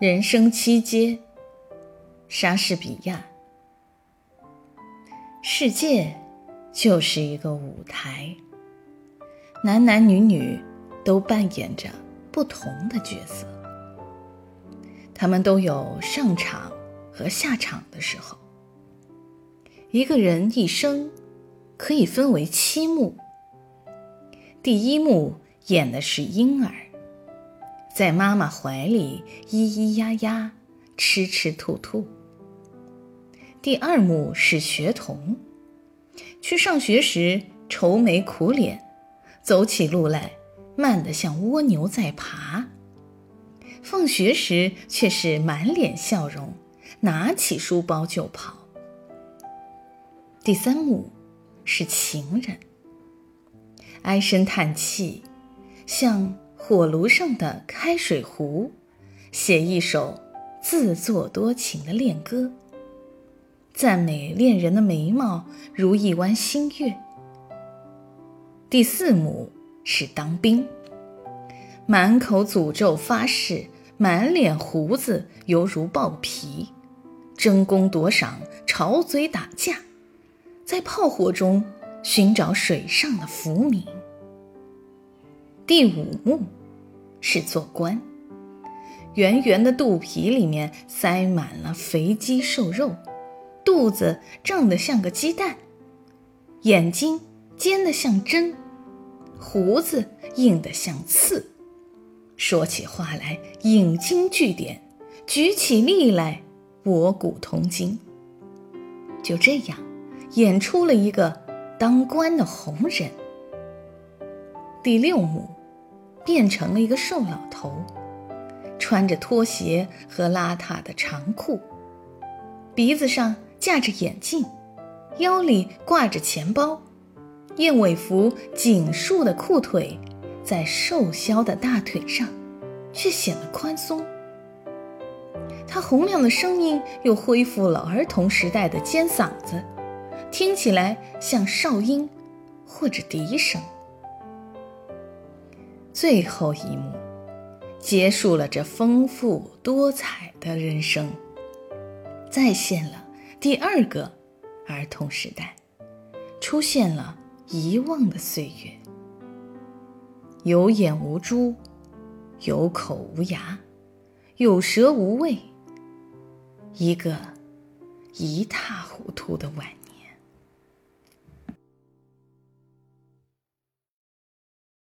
人生七阶，莎士比亚。世界就是一个舞台，男男女女都扮演着不同的角色，他们都有上场和下场的时候。一个人一生可以分为七幕，第一幕演的是婴儿。在妈妈怀里咿咿呀呀，吃吃吐吐。第二幕是学童，去上学时愁眉苦脸，走起路来慢得像蜗牛在爬；放学时却是满脸笑容，拿起书包就跑。第三幕是情人，唉声叹气，像。火炉上的开水壶，写一首自作多情的恋歌，赞美恋人的眉毛如一弯新月。第四幕是当兵，满口诅咒发誓，满脸胡子犹如豹皮，争功夺赏，吵嘴打架，在炮火中寻找水上的浮名。第五幕是做官，圆圆的肚皮里面塞满了肥鸡瘦肉，肚子胀得像个鸡蛋，眼睛尖得像针，胡子硬得像刺，说起话来引经据典，举起例来博古通今。就这样，演出了一个当官的红人。第六幕。变成了一个瘦老头，穿着拖鞋和邋遢的长裤，鼻子上架着眼镜，腰里挂着钱包，燕尾服紧束的裤腿在瘦削的大腿上，却显得宽松。他洪亮的声音又恢复了儿童时代的尖嗓子，听起来像哨音或者笛声。最后一幕，结束了这丰富多彩的人生，再现了第二个儿童时代，出现了遗忘的岁月。有眼无珠，有口无牙，有舌无味，一个一塌糊涂的晚年。